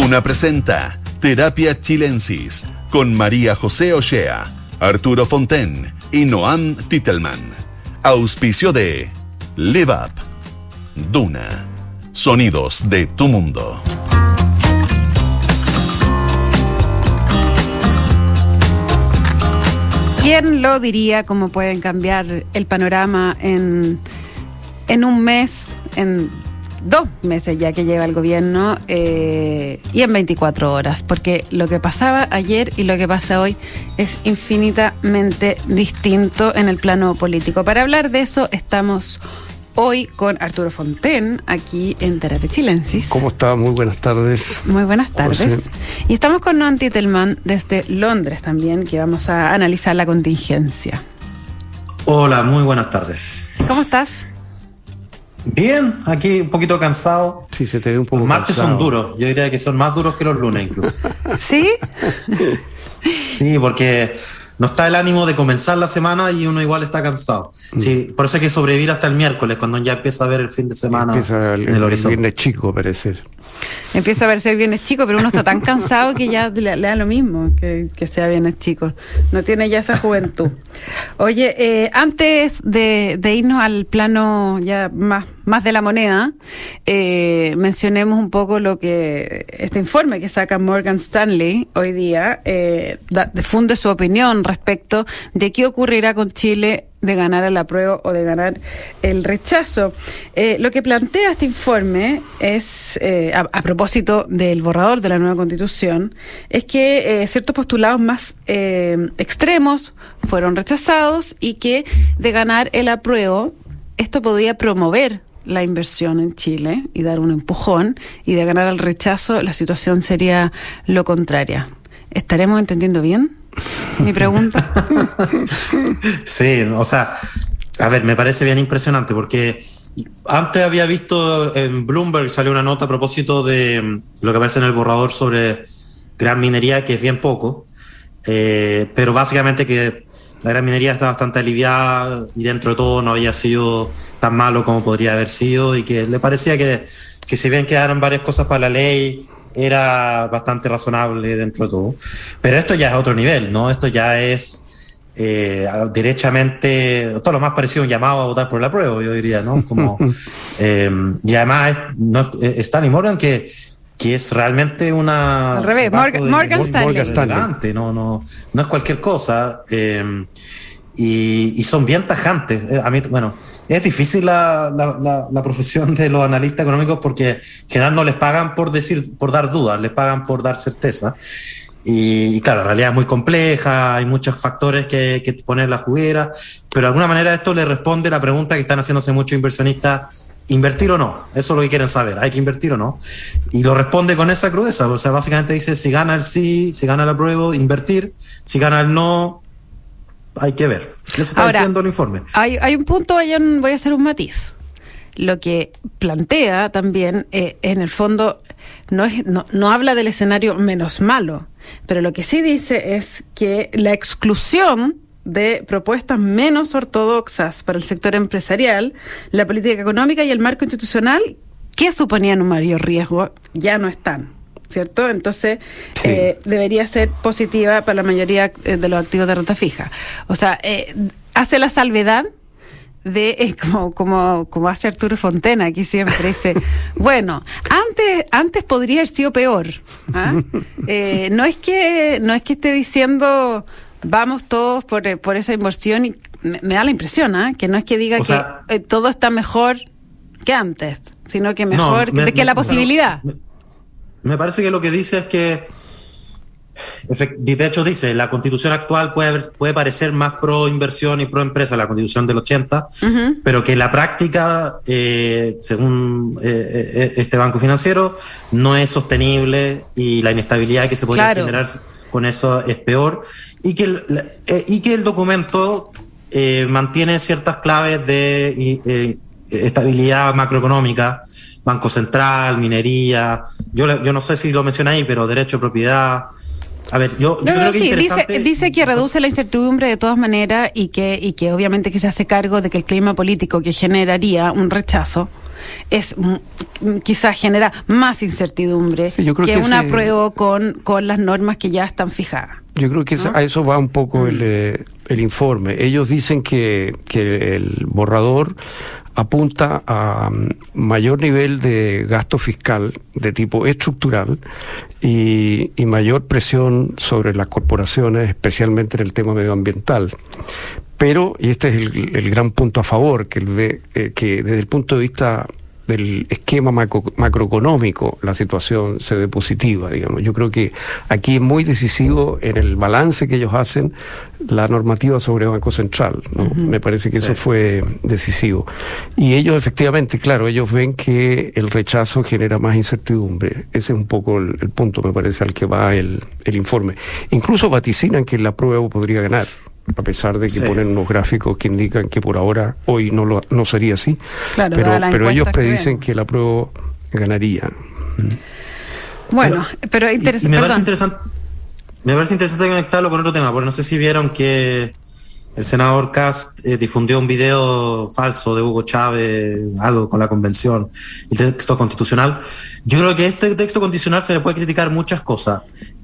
Duna presenta Terapia Chilensis con María José Ochea, Arturo Fonten y Noam Titelman. Auspicio de Live Up. Duna. Sonidos de tu mundo. ¿Quién lo diría cómo pueden cambiar el panorama en, en un mes, en dos meses ya que lleva el gobierno eh, y en 24 horas? Porque lo que pasaba ayer y lo que pasa hoy es infinitamente distinto en el plano político. Para hablar de eso estamos hoy con Arturo Fonten, aquí en Terapia Chilensis. ¿Cómo está? Muy buenas tardes. Muy buenas tardes. José. Y estamos con Noam Titelman desde Londres también, que vamos a analizar la contingencia. Hola, muy buenas tardes. ¿Cómo estás? Bien, aquí un poquito cansado. Sí, se te ve un poco Los martes cansado. son duros, yo diría que son más duros que los lunes incluso. ¿Sí? Sí, porque no está el ánimo de comenzar la semana y uno igual está cansado. Sí, por eso hay que sobrevivir hasta el miércoles, cuando ya empieza a ver el fin de semana Empieza el, en el el horizonte. viernes chico, parecer. Empieza a verse viernes chico, pero uno está tan cansado que ya le, da lo mismo que, sea viernes chico. No tiene ya esa juventud. Oye, eh, antes de, de irnos al plano ya más, más de la moneda, eh, mencionemos un poco lo que este informe que saca Morgan Stanley hoy día eh, difunde su opinión respecto de qué ocurrirá con Chile de ganar el apruebo o de ganar el rechazo. Eh, lo que plantea este informe es, eh, a, propósito del borrador de la nueva constitución, es que eh, ciertos postulados más eh, extremos fueron rechazados y que de ganar el apruebo, esto podía promover la inversión en Chile y dar un empujón, y de ganar el rechazo, la situación sería lo contraria. ¿Estaremos entendiendo bien? Mi pregunta. Sí, o sea, a ver, me parece bien impresionante porque antes había visto en Bloomberg salió una nota a propósito de lo que aparece en el borrador sobre gran minería, que es bien poco, eh, pero básicamente que la gran minería está bastante aliviada y dentro de todo no había sido tan malo como podría haber sido y que le parecía que, que si bien quedaron varias cosas para la ley, era bastante razonable dentro de todo. Pero esto ya es otro nivel, ¿no? Esto ya es eh, derechamente, todo lo más parecido a un llamado a votar por la prueba, yo diría, ¿no? Como, eh, y además es, no, es Stanley Morgan que, que es realmente una... Al revés, banco Morgan- de- Morgan Stanley. no, no, no es cualquier cosa. eh, y, y son bien tajantes. Eh, A mí, bueno, es difícil la, la, la, la profesión de los analistas económicos porque en general no les pagan por decir, por dar dudas, les pagan por dar certeza. Y, y claro, la realidad es muy compleja, hay muchos factores que, que poner en la juguera, pero de alguna manera esto le responde la pregunta que están haciéndose muchos inversionistas, ¿invertir o no? Eso es lo que quieren saber, ¿hay que invertir o no? Y lo responde con esa crudeza, o sea, básicamente dice, si gana el sí, si gana la prueba, invertir, si gana el no, hay que ver. Eso está Ahora, diciendo el informe. Hay, hay un punto, ahí en- voy a hacer un matiz. Lo que plantea también, eh, en el fondo, no, es, no, no habla del escenario menos malo, pero lo que sí dice es que la exclusión de propuestas menos ortodoxas para el sector empresarial, la política económica y el marco institucional, que suponían un mayor riesgo, ya no están. ¿Cierto? Entonces, Sí. eh, debería ser positiva para la mayoría eh, de los activos de renta fija. O sea, eh, hace la salvedad de, eh, como, como, como hace Arturo Fontena, aquí siempre dice, bueno, antes, antes podría haber sido peor. ¿ah? Eh, no es que, no es que esté diciendo vamos todos por, por esa inversión y me, me da la impresión, ¿ah? que no es que diga O que sea- todo está mejor que antes, sino que mejor, me- de que me- la posibilidad. Me, parece que lo que dice es que, de hecho dice, la constitución actual puede, puede parecer más pro inversión y pro empresa, la constitución del 80, Ujú. pero que la práctica, eh, según eh, eh, este banco financiero, no es sostenible y la inestabilidad que se podría Claro. generar con eso es peor y que el, y que el documento eh, mantiene ciertas claves de estabilidad macroeconómica, Banco Central, minería, yo, le- yo no sé si lo mencioné ahí, pero derecho de propiedad. A ver, yo, yo No, no, creo que es sí, dice, interesante- dice que reduce la incertidumbre de todas maneras y que, y que obviamente que se hace cargo de que el clima político que generaría un rechazo es quizás genera más incertidumbre que, un apruebo con, con las normas que ya están fijadas. Yo creo que a eso va un poco el, mm. eh, el, informe. Ellos dicen que, que el borrador apunta a mayor nivel de gasto fiscal de tipo estructural y, mayor presión sobre las corporaciones, especialmente en el tema medioambiental. Pero, y este es el, gran punto a favor, que, el, eh, que desde el punto de vista del esquema macroeconómico la situación se ve positiva, digamos. Yo creo que aquí es muy decisivo en el balance que ellos hacen la normativa sobre Banco Central, Me parece que eso fue decisivo. Y ellos efectivamente, claro, ellos ven que el rechazo genera más incertidumbre. Ese es un poco el, punto, me parece, al que va el, el informe. Incluso vaticinan que la prueba podría ganar a pesar de que ponen unos gráficos que indican que por ahora hoy no lo, no sería así, pero, pero ellos predicen que, la prueba ganaría. Bueno, pero, interesante. Me parece interesante, me parece interesante conectarlo con otro tema, porque no sé si vieron que el senador Cast eh, difundió un video falso de Hugo Chávez, algo con la convención, el texto constitucional. Yo creo que este texto constitucional se le puede criticar muchas cosas,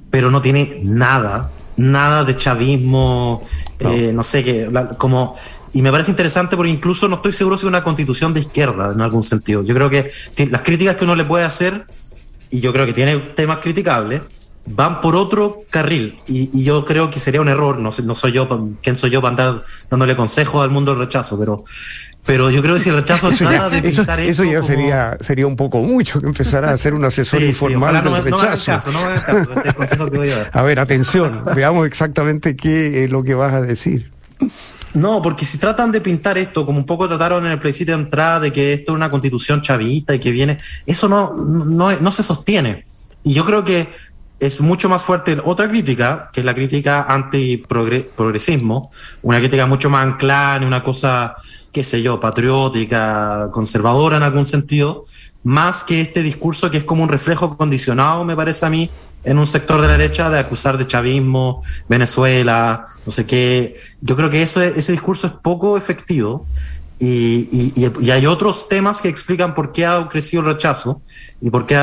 pero no tiene nada nada de chavismo, no, eh, no sé qué, como y me parece interesante porque incluso no estoy seguro si es una constitución de izquierda en algún sentido. Yo creo que las críticas que uno le puede hacer, y yo creo que tiene temas criticables, van por otro carril. Y, yo creo que sería un error, no, sé, no soy yo, ¿quién soy yo para andar dándole consejos al mundo del rechazo? Pero pero yo creo que si rechazo nada de eso, eso ya sería sería un poco mucho que empezar a hacer un asesor informal del rechazo. No caso, este consejo que voy a dar. A ver, atención, veamos exactamente qué es lo que vas a decir. No, porque si tratan de pintar esto como un poco trataron en el plebiscito de entrada de que esto es una constitución chavista y que viene, eso no, no, no se sostiene. Y yo creo que es mucho más fuerte otra crítica, que es la crítica anti-progresismo, una crítica mucho más anclada en una cosa qué sé yo, patriótica, conservadora en algún sentido, más que este discurso que es como un reflejo condicionado, me parece a mí, en un sector de la derecha de acusar de chavismo, Venezuela, no sé qué. Yo creo que eso, ese discurso es poco efectivo. Y, y, hay otros temas que explican por qué ha crecido el rechazo y por qué,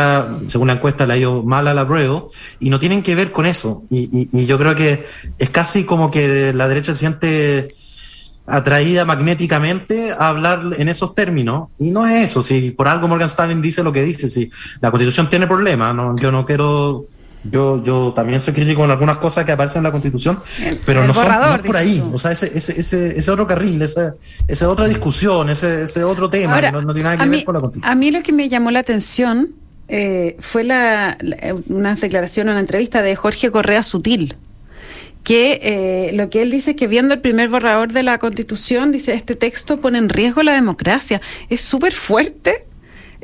según la encuesta, le ha ido mal a la prueba, y no tienen que ver con eso. Y, y yo creo que es casi como que la derecha se siente atraída magnéticamente a hablar en esos términos. Y no es eso, si por algo Morgan Stanley dice lo que dice, si la constitución tiene problemas, no, yo no quiero, yo, yo también soy crítico en algunas cosas que aparecen en la constitución, pero no, son, por ahí, o sea, ese, ese, ese, ese otro carril, esa, esa otra discusión, ese, ese otro tema, no, tiene nada que ver con la constitución. A mí lo que me llamó la atención eh, fue la, una declaración, una entrevista de Jorge Correa Sutil que eh, lo que él dice es que viendo el primer borrador de la Constitución, dice, este texto pone en riesgo la democracia. Es súper fuerte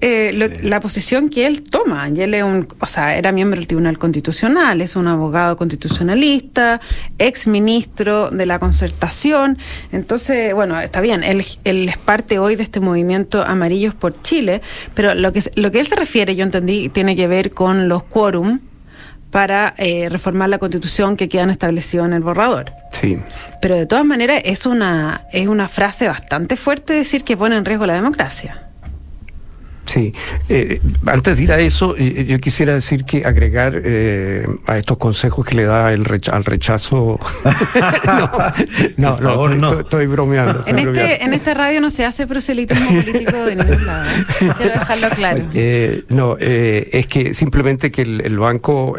eh, la posición que él toma. Y él es un, o sea, era miembro del Tribunal Constitucional, es un abogado constitucionalista, ex ministro de la concertación. Entonces, bueno, está bien, él, él es parte hoy de este movimiento Amarillos por Chile, pero lo que, lo que él se refiere, yo entendí, tiene que ver con los quórum para eh, reformar la constitución que quedan establecidos en el borrador. Sí. Pero de todas maneras es una, es una frase bastante fuerte decir que pone en riesgo la democracia. Sí, eh, antes de ir a eso, yo quisiera decir que agregar eh, a estos consejos que le da el al rechazo. no, no, no, estoy, bromeando. en, Este, en esta radio no se hace proselitismo político de ningún lado. ¿eh? Quiero dejarlo claro. no, es que simplemente que el, el banco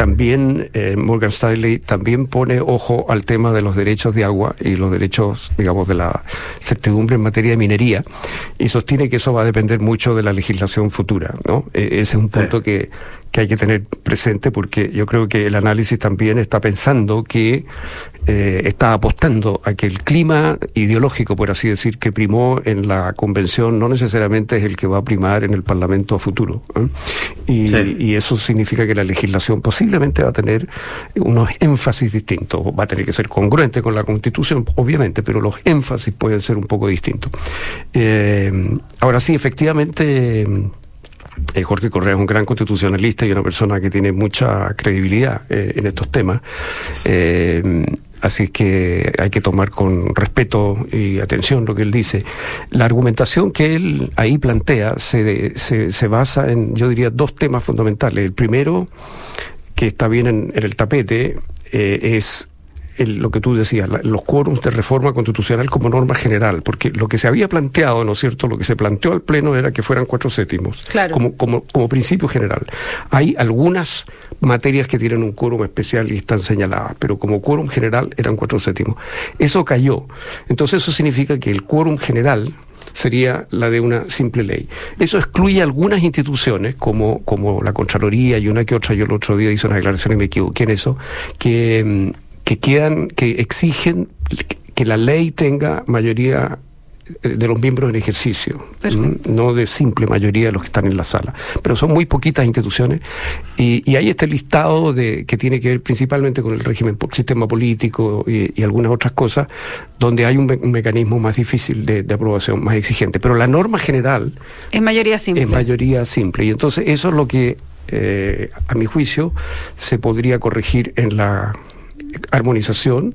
también eh, Morgan Stanley también pone ojo al tema de los derechos de agua y los derechos, digamos, de la certidumbre en materia de minería y sostiene que eso va a depender mucho de la legislación futura, ¿no? E, ese es un punto que que hay que tener presente porque yo creo que el análisis también está pensando que eh, está apostando a que el clima ideológico, por así decir, que primó en la convención no necesariamente es el que va a primar en el Parlamento a futuro. ¿eh? Y, y, eso significa que la legislación posiblemente va a tener unos énfasis distintos. Va a tener que ser congruente con la Constitución, obviamente, pero los énfasis pueden ser un poco distintos. Eh, ahora sí, efectivamente Eh, Jorge Correa es un gran constitucionalista y una persona que tiene mucha credibilidad eh, en estos temas. Eh, así que hay que tomar con respeto y atención lo que él dice. La argumentación que él ahí plantea se, se, se basa en, yo diría, dos temas fundamentales. El primero, que está bien en, en el tapete, es el, lo que tú decías, la, los quórums de reforma constitucional como norma general, porque lo que se había planteado, ¿no es cierto? Lo que se planteó al Pleno era que fueran cuatro séptimos, Claro. como, como, como principio general. Hay algunas materias que tienen un quórum especial y están señaladas, pero como quórum general eran cuatro séptimos. Eso cayó. Entonces eso significa que el quórum general sería la de una simple ley. Eso excluye algunas instituciones, como, como la Contraloría y una que otra, yo el otro día hice una declaración y me equivoqué en eso, que, mm, que quedan, que exigen que la ley tenga mayoría eh, de los miembros en ejercicio, no de simple mayoría de los que están en la sala. Pero son muy poquitas instituciones y, y hay este listado de que tiene que ver principalmente con el régimen, sistema político y, y algunas otras cosas, donde hay un, me- un mecanismo más difícil de, de aprobación, más exigente. Pero la norma general Es mayoría simple. es mayoría simple. Y entonces eso es lo que, eh, a mi juicio, se podría corregir en la armonización,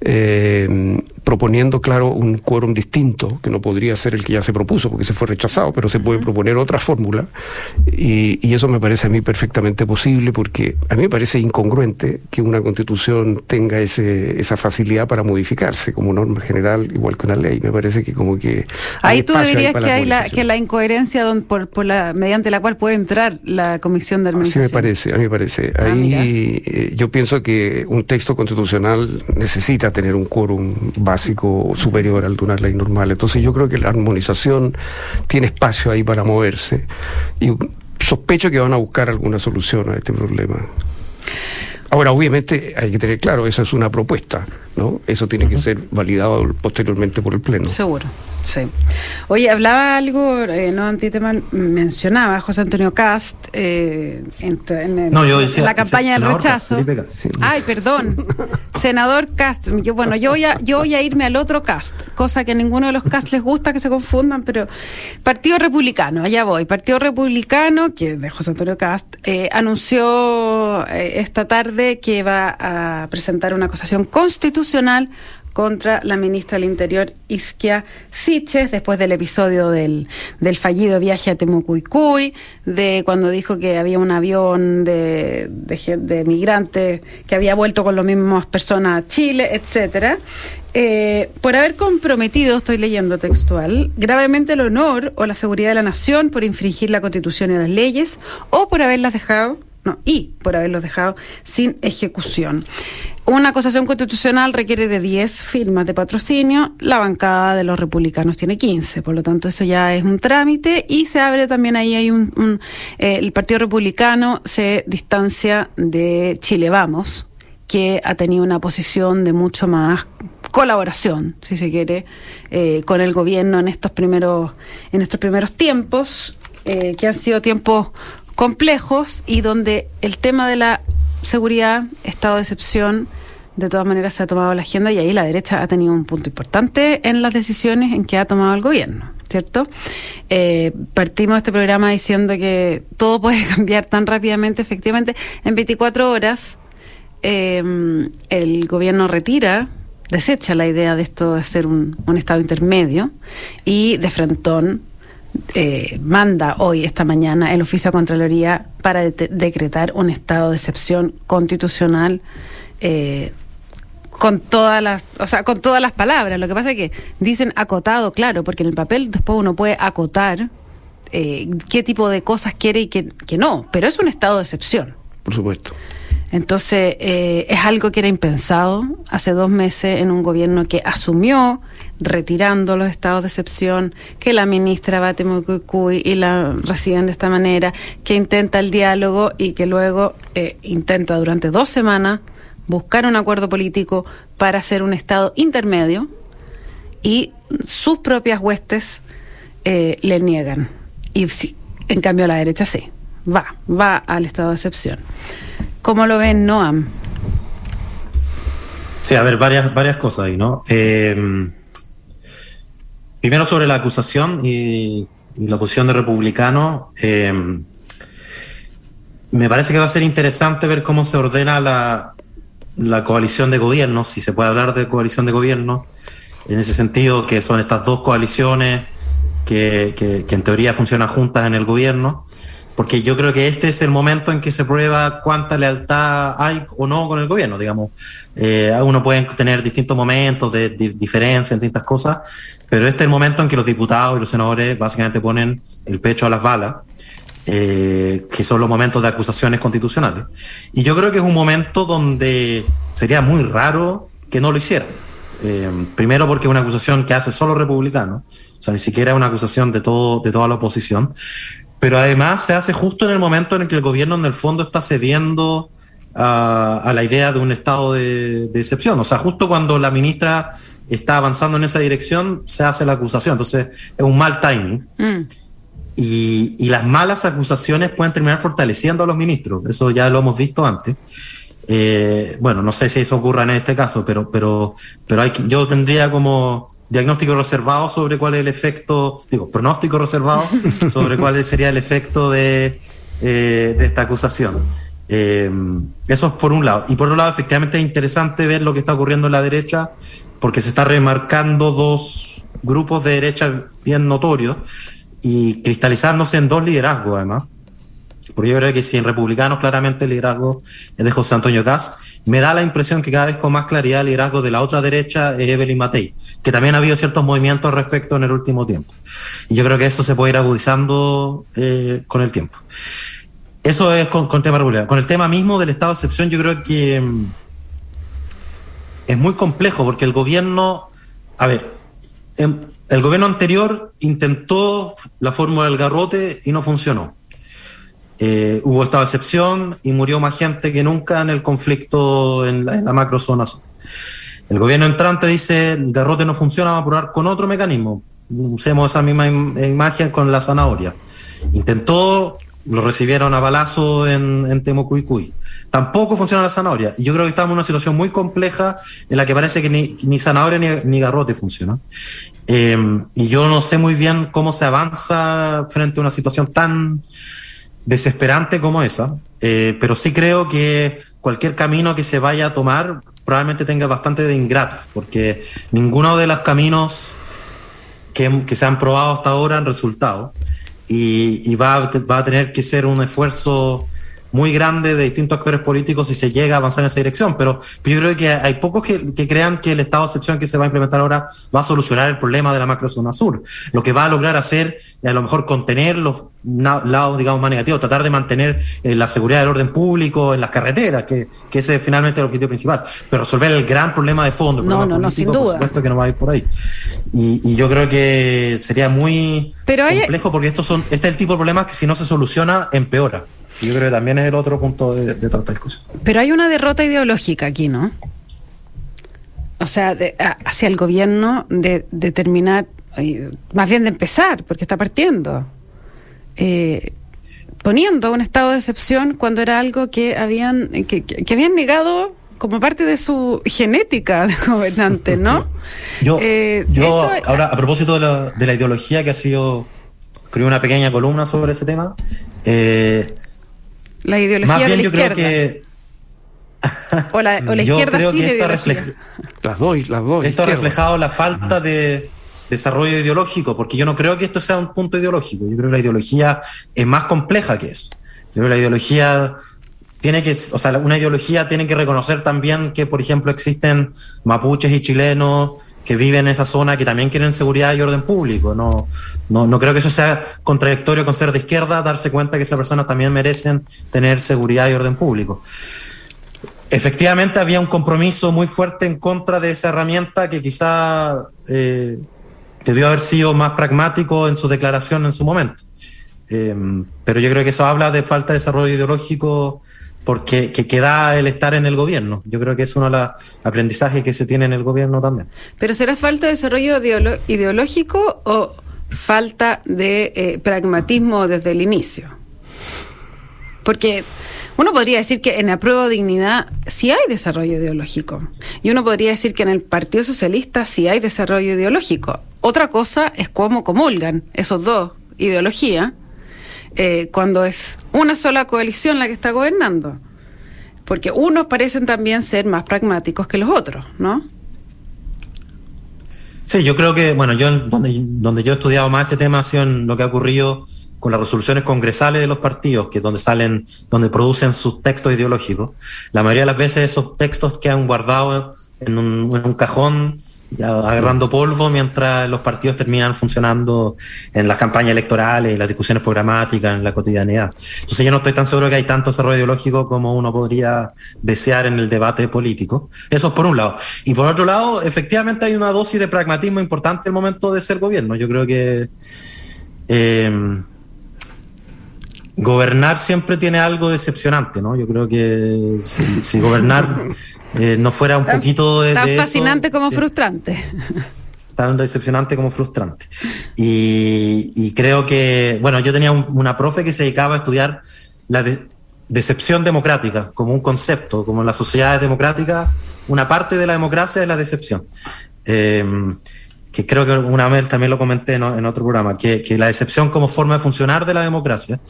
eh, proponiendo, claro, un quórum distinto, que no podría ser el que ya se propuso, porque se fue rechazado, pero se puede proponer otra fórmula, y, y eso me parece a mí perfectamente posible, porque a mí me parece incongruente que una constitución tenga ese, esa facilidad para modificarse como norma general, igual que una ley. Me parece que como que... Ahí tú dirías para que hay la, que la incoherencia don- por, por la, mediante la cual puede entrar la comisión de Así armonización. me parece, a mí me parece. Ah. Ahí eh, yo pienso que un texto constitucional necesita tener un quórum básico superior al de una ley normal. Entonces yo creo que la armonización tiene espacio ahí para moverse y sospecho que van a buscar alguna solución a este problema. Ahora, obviamente, hay que tener claro, esa es una propuesta, ¿no? Eso tiene que ser validado posteriormente por el Pleno. Seguro, sí. Oye, hablaba algo, eh, no Antitema mencionaba José Antonio Cast eh, en, en el- No, yo decía en la campaña del Cast, rechazo. Felipe Cast. Sí. Ay, perdón. Senador Cast. Yo, bueno, yo voy, a, yo voy a irme al otro Cast, cosa que a ninguno de los Cast les gusta que se confundan, pero Partido Republicano, allá voy. Partido Republicano, que es de José Antonio Cast, eh, anunció eh, esta tarde que va a presentar una acusación constitucional contra la ministra del Interior, Isquia Siches, después del episodio del, del fallido viaje a Temucuicuy, de cuando dijo que había un avión de, de, de migrantes que había vuelto con las mismas personas a Chile, etcétera. Eh, por haber comprometido, estoy leyendo textual, gravemente el honor o la seguridad de la nación por infringir la constitución y las leyes, o por haberlas dejado y por haberlos dejado sin ejecución. Una acusación constitucional requiere de 10 firmas de patrocinio, la bancada de los republicanos tiene 15, por lo tanto eso ya es un trámite y se abre también ahí hay un, eh, el Partido Republicano se distancia de Chile Vamos, que ha tenido una posición de mucho más colaboración, si se quiere, eh, con el gobierno en estos primeros, en estos primeros tiempos, eh, que han sido tiempos complejos y donde el tema de la seguridad, estado de excepción, de todas maneras se ha tomado la agenda y ahí la derecha ha tenido un punto importante en las decisiones en que ha tomado el gobierno, ¿cierto? Eh, partimos este programa diciendo que todo puede cambiar tan rápidamente, efectivamente, en 24 horas eh, el gobierno retira, desecha la idea de esto de hacer un, un estado intermedio y de frentón eh, manda hoy, esta mañana, el oficio de Contraloría para de- decretar un estado de excepción constitucional eh, con todas las, o sea, con todas las palabras. Lo que pasa es que dicen acotado, claro, porque en el papel después uno puede acotar eh, qué tipo de cosas quiere y qué, qué no, pero es un estado de excepción. Por supuesto. Entonces, eh, es algo que era impensado hace dos meses en un gobierno que asumió, retirando los estados de excepción, que la ministra Temucuicuy y la reciben de esta manera, que intenta el diálogo y que luego eh, intenta durante dos semanas buscar un acuerdo político para hacer un estado intermedio y sus propias huestes eh, le niegan. Y en cambio la derecha sí, va, va al estado de excepción. ¿Cómo lo ven Noam? Sí, a ver, varias, varias cosas ahí, ¿no? Eh, primero sobre la acusación y, la posición de republicanos, eh, me parece que va a ser interesante ver cómo se ordena la, la coalición de gobierno, si se puede hablar de coalición de gobierno, en ese sentido que son estas dos coaliciones que, que en teoría funcionan juntas en el gobierno porque yo creo que este es el momento en que se prueba cuánta lealtad hay o no con el gobierno, digamos. Eh, uno puede tener distintos momentos de, de diferencia en distintas cosas, pero este es el momento en que los diputados y los senadores básicamente ponen el pecho a las balas, eh, que son los momentos de acusaciones constitucionales. Y yo creo que es un momento donde sería muy raro que no lo hicieran. Eh, primero porque es una acusación que hace solo republicanos, o sea, ni siquiera es una acusación de todo, de toda la oposición pero además se hace justo en el momento en el que el gobierno en el fondo está cediendo a, a la idea de un estado de, de, excepción. O sea, justo cuando la ministra está avanzando en esa dirección, se hace la acusación. Entonces, es un mal timing. Mm. Y, y, las malas acusaciones pueden terminar fortaleciendo a los ministros. Eso ya lo hemos visto antes. Eh, bueno, no sé si eso ocurra en este caso, pero, pero, pero hay que, yo tendría como diagnóstico reservado sobre cuál es el efecto, digo, pronóstico reservado sobre cuál sería el efecto de, eh, de esta acusación. Eh, eso es por un lado. Y por otro lado, efectivamente es interesante ver lo que está ocurriendo en la derecha, porque se está remarcando dos grupos de derecha bien notorios y cristalizándose en dos liderazgos, además. Porque yo creo que si en republicanos claramente el liderazgo es de José Antonio Caz, me da la impresión que cada vez con más claridad el liderazgo de la otra derecha es Evelyn Matei, que también ha habido ciertos movimientos respecto en el último tiempo. Y yo creo que eso se puede ir agudizando eh, con el tiempo. Eso es con, con tema regular. Con el tema mismo del estado de excepción, yo creo que mm, es muy complejo porque el gobierno, a ver, em, el gobierno anterior intentó la fórmula del garrote y no funcionó. Eh, hubo esta excepción y murió más gente que nunca en el conflicto en la, en la macrozona sur. El gobierno entrante dice, garrote no funciona, vamos a probar con otro mecanismo. Usemos esa misma im imagen con la zanahoria. Intentó, lo recibieron a balazo en, en Temocuicuy. Tampoco funciona la zanahoria. Yo creo que estamos en una situación muy compleja en la que parece que ni, zanahoria ni, ni garrote funciona. Eh, y yo no sé muy bien cómo se avanza frente a una situación tan desesperante como esa, eh, pero sí creo que cualquier camino que se vaya a tomar probablemente tenga bastante de ingrato, porque ninguno de los caminos que, que se han probado hasta ahora han resultado y, y va, va, a tener que ser un esfuerzo muy grande de distintos actores políticos si se llega a avanzar en esa dirección, pero, pero yo creo que hay pocos que, que, crean que el estado de excepción que se va a implementar ahora va a solucionar el problema de la macrozona sur. Lo que va a lograr hacer a lo mejor contener los lados, digamos, más negativos, tratar de mantener eh, la seguridad del orden público en las carreteras, que, que ese es finalmente el objetivo principal, pero resolver el gran problema de fondo, el no, problema no, político, no, sin duda. por supuesto que no va a ir por ahí. Y, y yo creo que sería muy pero hay... complejo porque estos son, este es el tipo de problemas que si no se soluciona, empeora. Yo creo que también es el otro punto de, de tanta discusión. Pero hay una derrota ideológica aquí, ¿no? O sea, de, hacia el gobierno de, de, terminar, más bien de empezar, porque está partiendo, eh, poniendo un estado de excepción cuando era algo que habían, que, que habían negado como parte de su genética de gobernante, ¿no? yo, eh, yo eso, ahora, a propósito de la, de la, ideología que ha sido, escribí una pequeña columna sobre ese tema, eh, la ideología Más bien de la yo izquierda. creo que. o la, o la yo izquierda creo sí que esto refleja... Las dos, las dos. Esto ha reflejado la falta de desarrollo ideológico, porque yo no creo que esto sea un punto ideológico. Yo creo que la ideología es más compleja que eso. Yo creo que la ideología tiene que, o sea, una ideología tiene que reconocer también que, por ejemplo, existen mapuches y chilenos que viven en esa zona que también quieren seguridad y orden público. No, no, no creo que eso sea contradictorio con ser de izquierda, darse cuenta que esas personas también merecen tener seguridad y orden público. Efectivamente, había un compromiso muy fuerte en contra de esa herramienta que quizá eh, debió haber sido más pragmático en su declaración en su momento. Eh, pero yo creo que eso habla de falta de desarrollo ideológico porque que, que da el estar en el gobierno. Yo creo que es uno de los aprendizajes que se tiene en el gobierno también. ¿Pero será falta de desarrollo ideológico o falta de eh, pragmatismo desde el inicio? Porque uno podría decir que en apruebo dignidad sí hay desarrollo ideológico. Y uno podría decir que en el Partido Socialista sí hay desarrollo ideológico. Otra cosa es cómo comulgan esos dos ideología eh, cuando es una sola coalición la que está gobernando. Porque unos parecen también ser más pragmáticos que los otros, ¿no? Sí, yo creo que, bueno, yo donde, donde yo he estudiado más este tema ha sido en lo que ha ocurrido con las resoluciones congresales de los partidos, que es donde salen, donde producen sus textos ideológicos. La mayoría de las veces esos textos quedan guardados en un, en un cajón agarrando polvo mientras los partidos terminan funcionando en las campañas electorales, en las discusiones programáticas, en la cotidianidad. Entonces yo no estoy tan seguro que hay tanto desarrollo ideológico como uno podría desear en el debate político. Eso es por un lado. Y por otro lado, efectivamente hay una dosis de pragmatismo importante en el momento de ser gobierno. Yo creo que eh, gobernar siempre tiene algo decepcionante, ¿no? Yo creo que si gobernar eh, no fuera un poquito de. Tan fascinante como frustrante. Tan decepcionante como frustrante. Y, creo que, bueno, yo tenía una profe que se dedicaba a estudiar la decepción democrática como un concepto, como en las sociedades democráticas, una parte de la democracia es la decepción. Em, que creo que una vez también lo comenté en otro programa, que, la decepción como forma de funcionar de la democracia.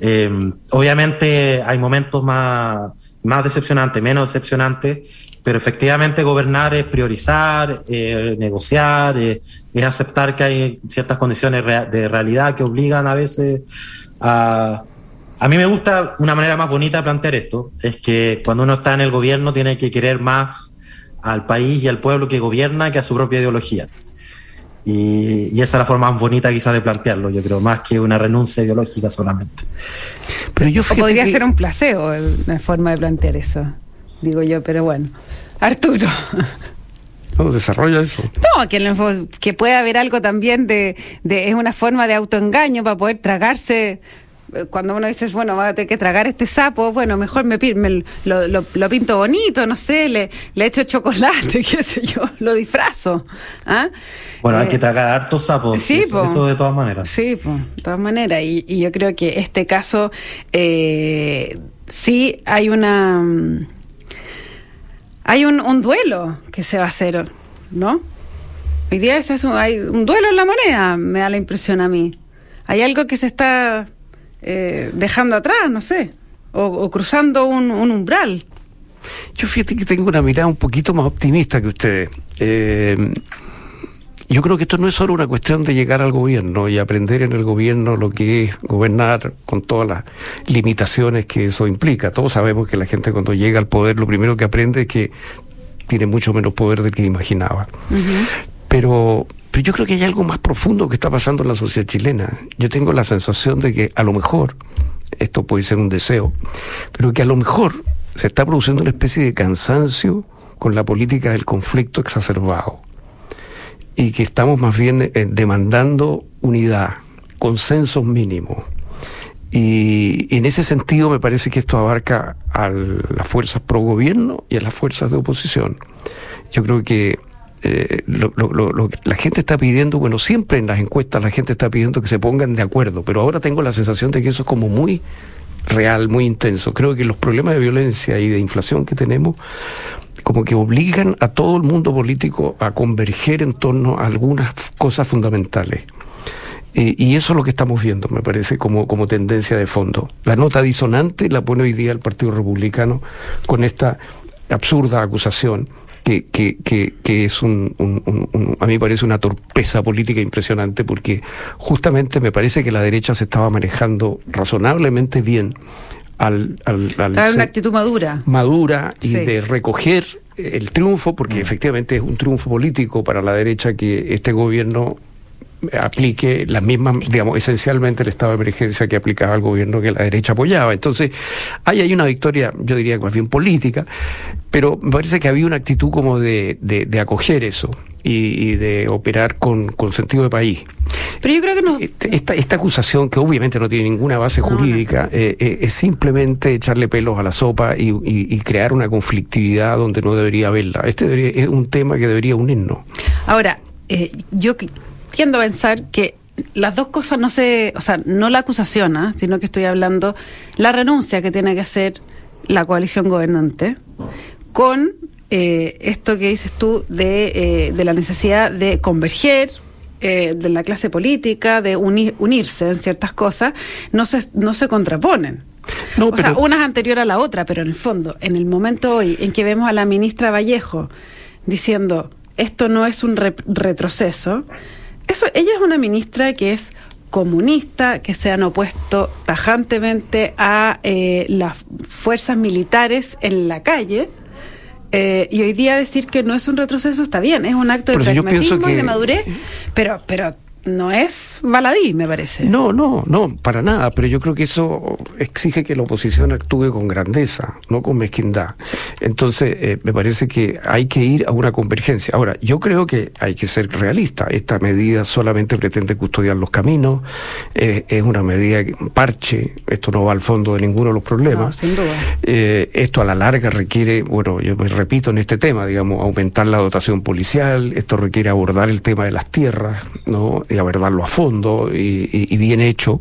Em, obviamente hay momentos más más decepcionante, menos decepcionante, pero efectivamente gobernar es priorizar, eh, negociar, eh, es aceptar que hay ciertas condiciones de realidad que obligan a veces a... A mí me gusta una manera más bonita de plantear esto, es que cuando uno está en el gobierno tiene que querer más al país y al pueblo que gobierna que a su propia ideología. Y, esa es la forma más bonita quizás de plantearlo, yo creo, más que una renuncia ideológica solamente. Pero yo o podría ser un placebo la forma de plantear eso, digo yo, pero bueno. Arturo. ¿Cómo desarrolla eso? No, que, que puede haber algo también de, de, es una forma de autoengaño para poder tragarse cuando uno dice, bueno, va a tener que tragar este sapo, bueno, mejor me, me lo, lo, pinto bonito, no sé, le, le echo chocolate, qué sé yo, lo disfrazo. ¿ah? Bueno, hay que eh, tragar hartos sapos, sí, eso, de todas maneras. Sí, de todas maneras, y, y, yo creo que este caso eh, sí hay una... Hay un, un duelo que se va a hacer, ¿no? Hoy día es un, hay un duelo en la moneda, me da la impresión a mí. Hay algo que se está eh, dejando atrás, no sé, o, cruzando un, umbral. Yo fíjate que tengo una mirada un poquito más optimista que ustedes. Eh, yo creo que esto no es solo una cuestión de llegar al gobierno y aprender en el gobierno lo que es gobernar con todas las limitaciones que eso implica. Todos sabemos que la gente cuando llega al poder lo primero que aprende es que tiene mucho menos poder del que imaginaba. Pero pero yo creo que hay algo más profundo que está pasando en la sociedad chilena. Yo tengo la sensación de que a lo mejor, esto puede ser un deseo, pero que a lo mejor se está produciendo una especie de cansancio con la política del conflicto exacerbado. Y que estamos más bien eh, demandando unidad, consensos mínimos. Y en ese sentido me parece que esto abarca a las fuerzas pro gobierno y a las fuerzas de oposición. Yo creo que eh, la gente está pidiendo, bueno, siempre en las encuestas la gente está pidiendo que se pongan de acuerdo, pero ahora tengo la sensación de que eso es como muy real, muy intenso. Creo que los problemas de violencia y de inflación que tenemos como que obligan a todo el mundo político a converger en torno a algunas cosas fundamentales. y eso es lo que estamos viendo, me parece, como, como tendencia de fondo. La nota disonante la pone hoy día el Partido Republicano con esta absurda acusación que, que, que, que es un, un, a mí me parece una torpeza política impresionante porque justamente me parece que la derecha se estaba manejando razonablemente bien al, al, al una actitud madura madura y de recoger el triunfo porque mm. efectivamente es un triunfo político para la derecha que este gobierno aplique las mismas, digamos, esencialmente el estado de emergencia que aplicaba el gobierno que la derecha apoyaba. Entonces, ahí hay una victoria, yo diría más bien política, pero me parece que había una actitud como de, de, acoger eso y, de operar con, con, sentido de país. Pero yo creo que no. Este, esta, esta acusación, que obviamente no tiene ninguna base jurídica, eh, eh, es simplemente echarle pelos a la sopa y, y, crear una conflictividad donde no debería haberla. Este debería, es un tema que debería unirnos. Ahora, eh, yo tiendo a pensar que las dos cosas no se, o sea, no la acusación, ¿ah? sino que estoy hablando la renuncia que tiene que hacer la coalición gobernante con eh, esto que dices tú de, eh, de la necesidad de converger eh, de la clase política, de unirse en ciertas cosas, no se, no se contraponen. o sea, una es anterior a la otra, pero en el fondo, en el momento hoy en que vemos a la ministra Vallejo diciendo esto no es un retroceso, eso, ella es una ministra que es comunista, que se han opuesto tajantemente a eh, las fuerzas militares en la calle. Eh, y hoy día decir que no es un retroceso está bien, es un acto de pragmatismo y de madurez, pero, pero no es baladí, me parece. No, no, no, para nada, pero yo creo que eso exige que la oposición actúe con grandeza, no con mezquindad. Entonces, eh, me parece que hay que ir a una convergencia. Ahora, yo creo que hay que ser realista. Esta medida solamente pretende custodiar los caminos, eh, es una medida parche, esto no va al fondo de ninguno de los problemas. sin duda. Eh, esto a la larga requiere, bueno, yo me repito en este tema, digamos, aumentar la dotación policial, esto requiere abordar el tema de las tierras, ¿no? Y abordarlo a fondo y, bien hecho.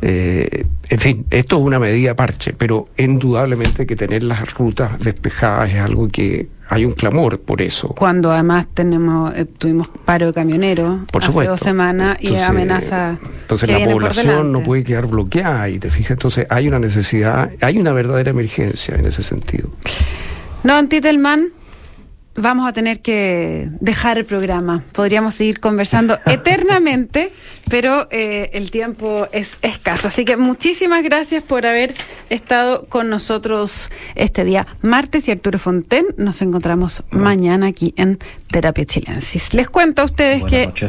Eh, en fin, esto es una medida parche, pero indudablemente que tener las rutas despejadas es algo que hay un clamor por eso. Cuando además tenemos eh, tuvimos paro de camioneros hace dos semanas y amenaza. Entonces la población no puede quedar bloqueada y te fijas, entonces hay una necesidad, hay una verdadera emergencia en ese sentido. No, Antitelman, vamos a tener que dejar el programa. Podríamos seguir conversando eternamente, pero eh, el tiempo es escaso. Así que muchísimas gracias por haber estado con nosotros este día martes y Arturo Fonten. Nos encontramos mañana aquí en Terapia Chilensis. Les cuento a ustedes que